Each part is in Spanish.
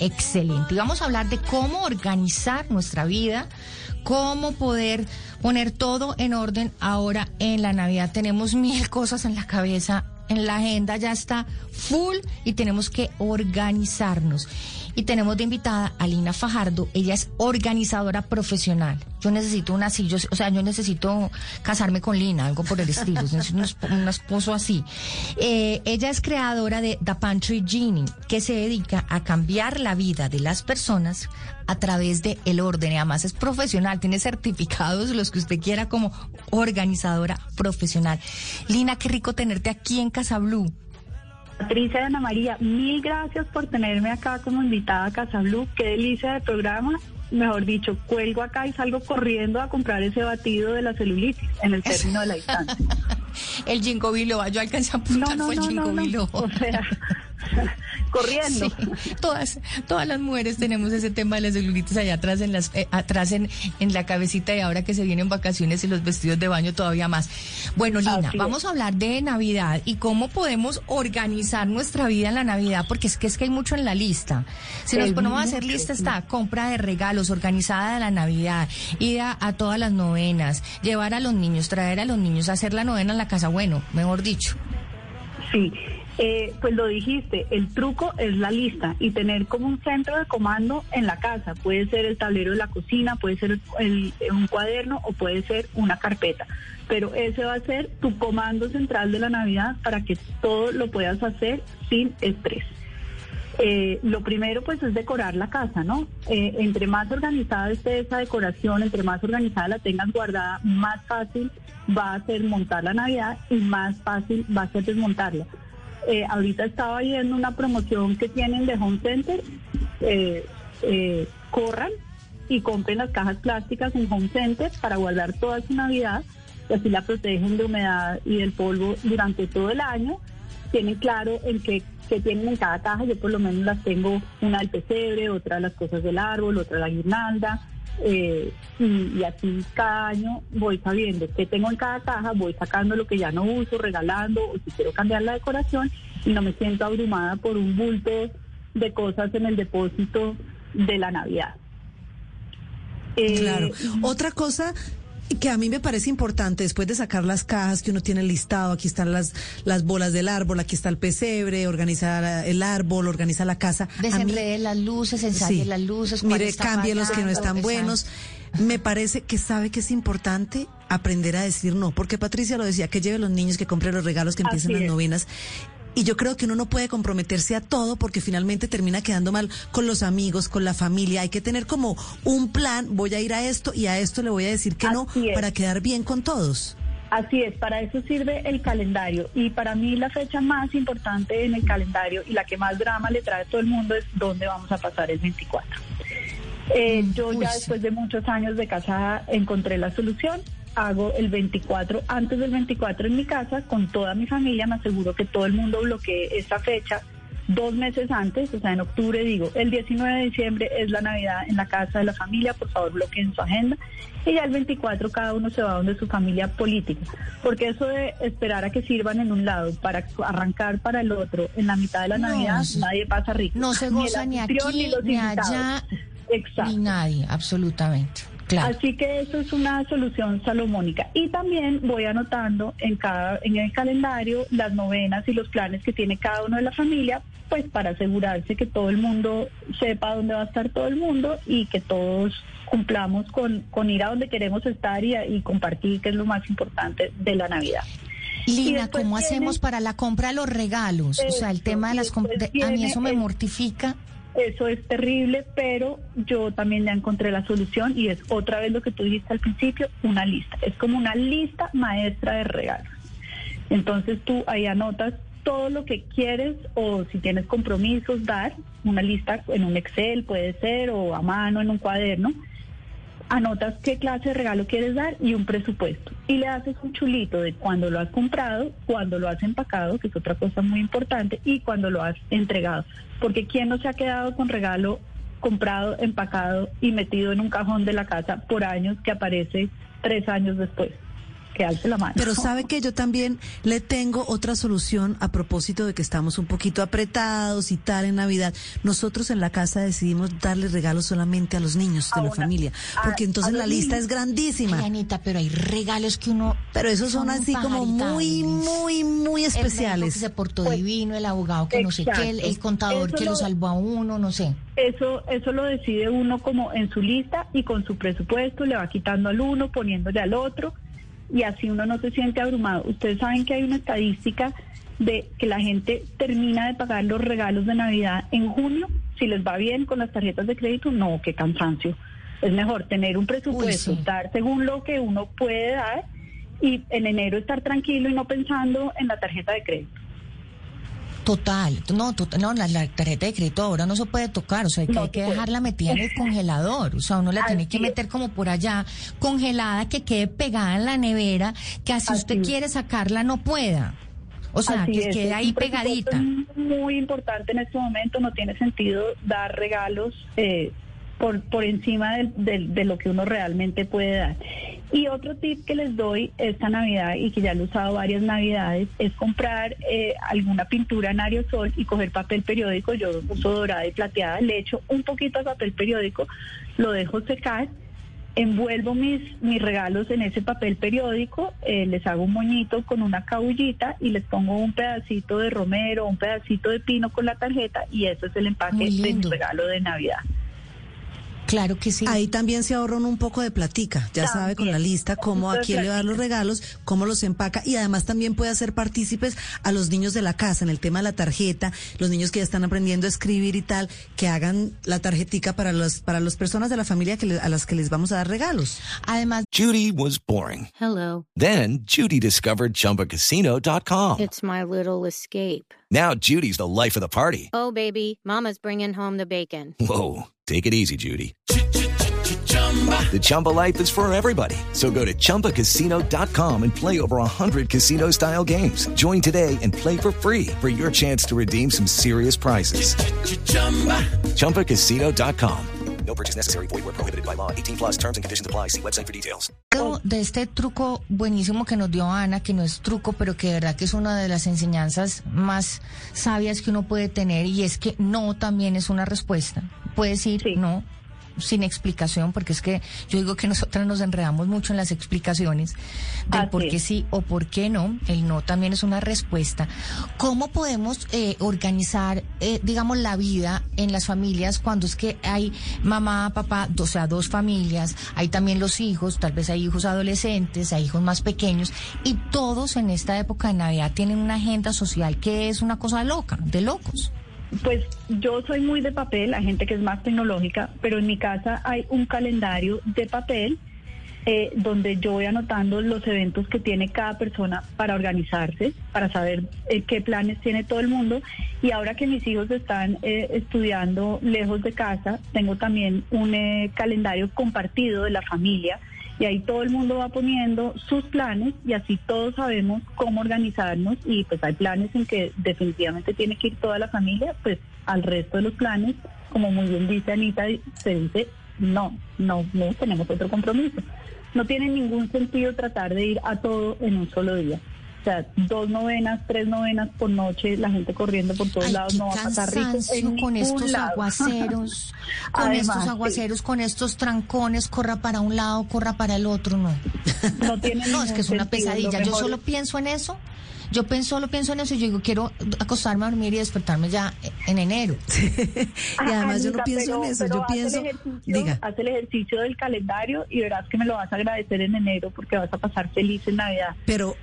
Excelente. Y vamos a hablar de cómo organizar nuestra vida, cómo poder poner todo en orden ahora en la Navidad. Tenemos mil cosas en la cabeza, en la agenda ya está full y tenemos que organizarnos. Y tenemos de invitada a Lina Fajardo. Ella es organizadora profesional. Yo necesito una así, yo, o sea, yo necesito casarme con Lina, algo por el estilo. un esposo así. Eh, ella es creadora de The Pantry Genie, que se dedica a cambiar la vida de las personas a través de el orden. Y además es profesional, tiene certificados, los que usted quiera, como organizadora profesional. Lina, qué rico tenerte aquí en Casa Blue. Patricia y Ana María, mil gracias por tenerme acá como invitada a Casa Blue. Qué delicia de programa. Mejor dicho, cuelgo acá y salgo corriendo a comprar ese batido de la celulitis en el término de la distancia. El Jingo Biloba, yo alcancé a No, apuntar no, fue el no, no, no. Biloba. O sea, corriendo. Sí, todas, todas las mujeres tenemos ese tema de las celulitis allá atrás en las, eh, atrás en, en la cabecita y ahora que se vienen vacaciones y los vestidos de baño todavía más. Bueno, Lina, Así vamos a hablar de Navidad y cómo podemos organizar nuestra vida en la Navidad, porque es que es que hay mucho en la lista. Si nos ponemos a hacer lista está compra de regalos, organizada de la Navidad, ir a, a todas las novenas, llevar a los niños, traer a los niños, hacer la novena en la casa, bueno, mejor dicho. Sí, eh, pues lo dijiste, el truco es la lista y tener como un centro de comando en la casa. Puede ser el tablero de la cocina, puede ser un cuaderno o puede ser una carpeta. Pero ese va a ser tu comando central de la Navidad para que todo lo puedas hacer sin estrés. Eh, lo primero pues es decorar la casa, ¿no? Eh, entre más organizada esté esa decoración, entre más organizada la tengas guardada, más fácil va a ser montar la Navidad y más fácil va a ser desmontarla. Eh, ahorita estaba viendo una promoción que tienen de Home Center, eh, eh, corran y compren las cajas plásticas en Home Center para guardar toda su Navidad y así la protegen de humedad y del polvo durante todo el año tienen claro en qué, qué tienen en cada caja. Yo por lo menos las tengo, una del pesebre, otra las cosas del árbol, otra la guirnalda. Eh, y, y así cada año voy sabiendo qué tengo en cada caja, voy sacando lo que ya no uso, regalando o si quiero cambiar la decoración y no me siento abrumada por un bulto de cosas en el depósito de la Navidad. Eh, Claro. Otra cosa que a mí me parece importante, después de sacar las cajas que uno tiene listado, aquí están las, las bolas del árbol, aquí está el pesebre, organizar el árbol, organizar la casa. Desenrede las luces, ensaye Sí. las luces. Mire, cambie los que no están buenos. Me parece que sabe que es importante aprender a decir no, porque Patricia lo decía, que lleve los niños, que compre los regalos, que empiecen Así las es. novenas. Y yo creo que uno no puede comprometerse a todo porque finalmente termina quedando mal con los amigos, con la familia. Hay que tener como un plan, voy a ir a esto y a esto le voy a decir que no es. para quedar bien con todos. Así es, para eso sirve el calendario. Y para mí la fecha más importante en el calendario y la que más drama le trae a todo el mundo es dónde vamos a pasar el 24. Eh, yo uy, ya después de muchos años de casada encontré la solución. Hago el 24, antes del 24 en mi casa, con toda mi familia, me aseguro que todo el mundo bloquee esa fecha dos meses antes, o sea, en octubre digo, el 19 de diciembre es la Navidad en la casa de la familia, por favor bloqueen su agenda. Y ya el 24 cada uno se va donde su familia política. Porque eso de esperar a que sirvan en un lado para arrancar para el otro en la mitad de la No, Navidad, nadie pasa rico. No se goza ni aquí, anfitrión los ni allá, Exacto. ni nadie, absolutamente. Claro. Así que eso es una solución salomónica. Y también voy anotando en cada en el calendario las novenas y los planes que tiene cada uno de la familia, pues para asegurarse que todo el mundo sepa dónde va a estar todo el mundo y que todos cumplamos con, con ir a donde queremos estar y, y compartir, que es lo más importante de la Navidad. Lina, ¿cómo hacemos para la compra de los regalos? o sea, el tema de las de- A mí eso me mortifica. Eso es terrible, pero yo también ya encontré la solución y es otra vez lo que tú dijiste al principio, una lista. Es como una lista maestra de regalos. Entonces tú ahí anotas todo lo que quieres o si tienes compromisos, dar una lista en un Excel, puede ser, o a mano en un cuaderno. Anotas qué clase de regalo quieres dar y un presupuesto. Y le haces un chulito de cuando lo has comprado, cuando lo has empacado, que es otra cosa muy importante, y cuando lo has entregado. Porque ¿quién no se ha quedado con regalo comprado, empacado y metido en un cajón de la casa por años que aparece tres años después? Que alce la mano. Pero sabe que yo también le tengo otra solución a propósito de que estamos un poquito apretados y tal en Navidad. Nosotros en la casa decidimos darle regalos solamente a los niños de A la una- familia, porque a entonces la lista niños. es grandísima. Ay, Anita, pero hay regalos que uno... Pero esos son así como muy, muy, muy El que especiales. se portó Pues, divino, el abogado que no sé qué, el, el exacto. contador Eso que lo lo- salvó a uno, no sé. Eso, eso lo decide uno como en su lista y con su presupuesto le va quitando al uno, poniéndole al otro y así uno no se siente abrumado. Ustedes saben que hay una estadística de que la gente termina de pagar los regalos de Navidad en junio, si les va bien con las tarjetas de crédito, no, qué cansancio. Es mejor tener un presupuesto, Uy, sí. dar según lo que uno puede dar y en enero estar tranquilo y no pensando en la tarjeta de crédito. Total, no, total, no, la, la tarjeta de crédito ahora no se puede tocar, o sea, que No hay que dejarla metida en el congelador, o sea, uno la tiene que es. meter como por allá, congelada, que quede pegada en la nevera, que así Así usted es. quiere sacarla no pueda, o sea, Así que es, quede es ahí pegadita. Muy importante en este momento, no tiene sentido dar regalos eh, por, por encima del- del- de lo que uno realmente puede dar. Y otro tip que les doy esta Navidad y que ya lo he usado varias Navidades es comprar eh, alguna pintura en aerosol y coger papel periódico. Yo uso dorada y plateada, le echo un poquito de papel periódico, lo dejo secar envuelvo mis, mis regalos en ese papel periódico, eh, les hago un moñito con una cabullita y les pongo un pedacito de romero, un pedacito de pino con la tarjeta y eso es el empaque de mi regalo de Navidad. Claro que sí. Ahí también se ahorran un poco de platica. Ya sabe con la lista cómo a quién le va a dar los regalos, cómo los empaca y además también puede hacer partícipes a los niños de la casa en el tema de la tarjeta, los niños que ya están aprendiendo a escribir y tal, que hagan la tarjetica para los para las personas de la familia que le- a las que les vamos a dar regalos. Además, Judy was boring. Hello. Then Judy discovered ChumbaCasino.com. It's my little escape. Now Judy's the life of the party. Oh, baby, Mama's bringing home the bacon. Whoa, take it easy, Judy. The Chumba life is for everybody. So go to ChumbaCasino.com and play over 100 casino-style games. Join today and play for free for your chance to redeem some serious prizes. ChumbaCasino.com. No purchase necessary. Void where prohibited by law. 18 plus terms and conditions apply. See website for details. de este truco buenísimo que nos dio Ana, que no es truco, pero que de verdad que es una de las enseñanzas más sabias que uno puede tener, y es que no también es una respuesta. Puede decir Sí. no sin explicación, porque es que yo digo que nosotras nos enredamos mucho en las explicaciones del Así por qué sí o por qué no. El no también es una respuesta. ¿Cómo podemos eh, organizar, eh, digamos, la vida en las familias cuando es que hay mamá, papá, o sea, dos familias, hay también los hijos, tal vez hay hijos adolescentes, hay hijos más pequeños, y todos en esta época de Navidad tienen una agenda social que es una cosa loca, de locos. Pues yo soy muy de papel, hay gente que es más tecnológica, pero en mi casa hay un calendario de papel eh, donde yo voy anotando los eventos que tiene cada persona para organizarse, para saber eh, qué planes tiene todo el mundo. Y ahora que mis hijos están eh, estudiando lejos de casa, tengo también un eh, calendario compartido de la familia. Y ahí todo el mundo va poniendo sus planes y así todos sabemos cómo organizarnos y pues hay planes en que definitivamente tiene que ir toda la familia, pues al resto de los planes, como muy bien dice Anita, se dice no, no, no tenemos otro compromiso. No tiene ningún sentido tratar de ir a todo en un solo día. O sea, dos novenas, tres novenas por noche, la gente corriendo por todos Ay, lados, no va a pasar rico cansancio en con estos lado. aguaceros, con Además, estos sí. aguaceros, con estos trancones, corra para un lado, corra para el otro, no. No tiene No, es que es una sentido, pesadilla. Yo solo pienso en eso. Yo pen- solo pienso en eso y yo digo, quiero acostarme a dormir y despertarme ya en enero. Y además yo no pienso pero- en eso, yo haz el pienso, diga. Haz el ejercicio del calendario y verás que me lo vas a agradecer en enero porque vas a pasar feliz en Navidad. Pero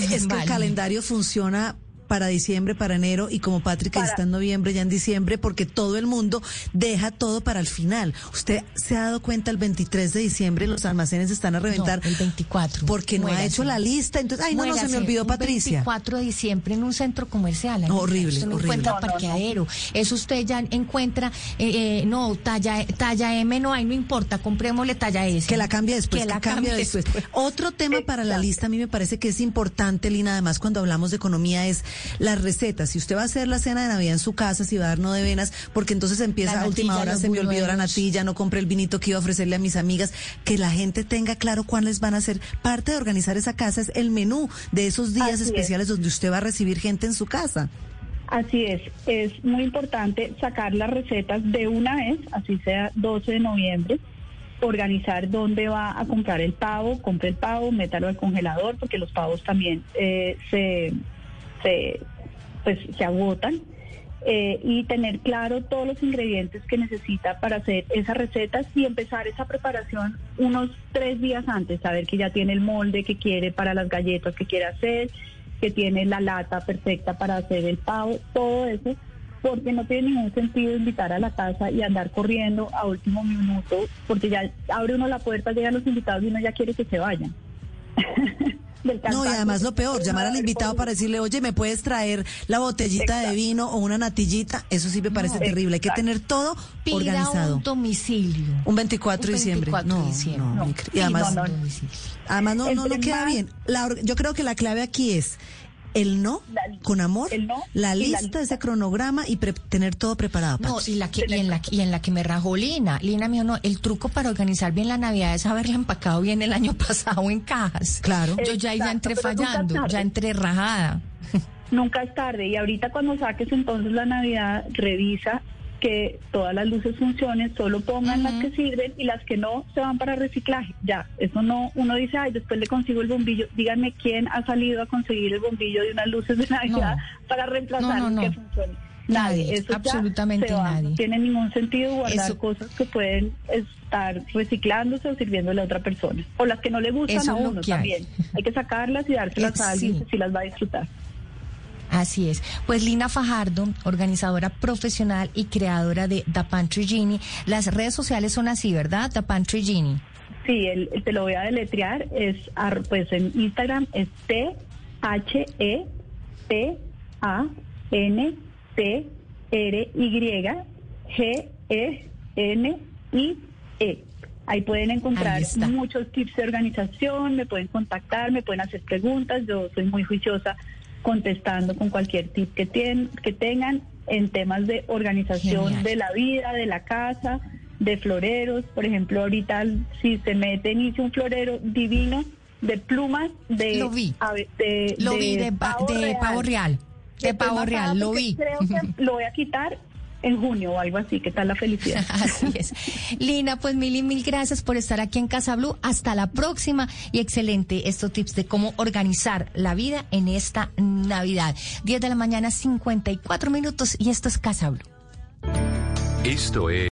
es que Vale. el calendario funciona para diciembre, para enero y como Patrick Para- está en noviembre, ya en diciembre, porque todo el mundo deja todo para el final. ¿Usted se ha dado cuenta el 23 de diciembre los almacenes están a reventar? No, el 24. Porque no ha hecho la lista. Entonces, ay, no, no, se me olvidó Patricia. 24 de diciembre en un centro comercial. Anita. Horrible, Usted no horrible. encuentra No, no, no. parqueadero. Eso usted ya encuentra, eh, eh, no, talla, talla M no hay, no importa, comprémosle talla S. Que la cambie después, Que que, la cambie cambie después. después. Otro tema para la lista, a mí me parece que es importante, Lina, además cuando hablamos de economía, es las recetas. Si usted va a hacer la cena de Navidad en su casa, si va a dar no de venas, porque entonces empieza a última hora, se me olvidó la natilla, no compré el vinito que iba a ofrecerle a mis amigas, que la gente tenga claro cuáles van a ser. Parte de organizar esa casa es el menú de esos días Así es. especiales donde usted va a recibir gente en su casa. Así es, es muy importante sacar las recetas de una vez, así sea 12 de noviembre, organizar dónde va a comprar el pavo, compre el pavo, métalo al congelador, porque los pavos también eh, se, se, pues, se agotan. eh, y tener claro todos los ingredientes que necesita para hacer esas recetas y empezar esa preparación unos tres días antes, saber que ya tiene el molde que quiere para las galletas que quiere hacer, que tiene la lata perfecta para hacer el pavo, todo eso, porque no tiene ningún sentido invitar a la casa y andar corriendo a último minuto, porque ya abre uno la puerta, llegan los invitados y uno ya quiere que se vayan. Del No, y además lo peor, llamar al invitado para decirle, oye, ¿me puedes traer la botellita de vino o una natillita? Eso sí me parece terrible. Hay que tener todo Pida organizado. un domicilio. Un 24 de Un diciembre. 24 de no, diciembre. no, No. Y Sí, además, no, no. Domicilio. además no, no, no queda bien. La yo creo que la clave aquí es el no, La- con amor, el no la lista, ese cronograma y pre- tener todo preparado. No, y, la que, y, en la, y en la que me rajó Lina. Lina mío, no, el truco para organizar bien la Navidad es haberla empacado bien el año pasado en cajas. Claro. Yo ya, ya entré fallando, ya entré rajada. Nunca es tarde y ahorita cuando saques entonces la Navidad, revisa que todas las luces funcionen, solo pongan las que sirven y las que no se van para reciclaje. Ya, eso no, uno dice, ay, después le consigo el bombillo. Díganme quién ha salido a conseguir el bombillo de unas luces de Navidad No. para reemplazar No, no, que funcione. Nadie, eso ya se va. No tiene ningún sentido guardar Eso- cosas que pueden estar reciclándose o sirviéndole a otra persona. O las que no le gustan a es uno hay. también. Hay que sacarlas y dárselas Eh, a alguien sí. que sí las va a disfrutar. Así es. Pues Lina Fajardo, organizadora profesional y creadora de The Pantry Genie. Las redes sociales son así, ¿verdad? The Pantry Genie. Sí, el, el- te lo voy a deletrear. Es pues en Instagram es T H E P A N T R Y G E E. Ahí pueden encontrar muchos tips de organización, me pueden contactar, me pueden hacer preguntas. Yo soy muy juiciosa contestando con cualquier tip que, tien- que tengan en temas de organización Genial. de la vida, de la casa, de floreros. Por ejemplo, ahorita si se meten, hice un florero divino de plumas de... Lo vi. ave- de- Lo vi de, pa- de pavo real. De Estoy pavo real, lo vi. Creo que lo voy a quitar en junio o algo así. ¿Qué tal la felicidad? Así es. Lina, pues mil y mil gracias por estar aquí en Casa Blue. Hasta la próxima y excelente estos tips de cómo organizar la vida en esta Navidad. 10 de la mañana, 54 minutos y esto es Casa Blue. Esto es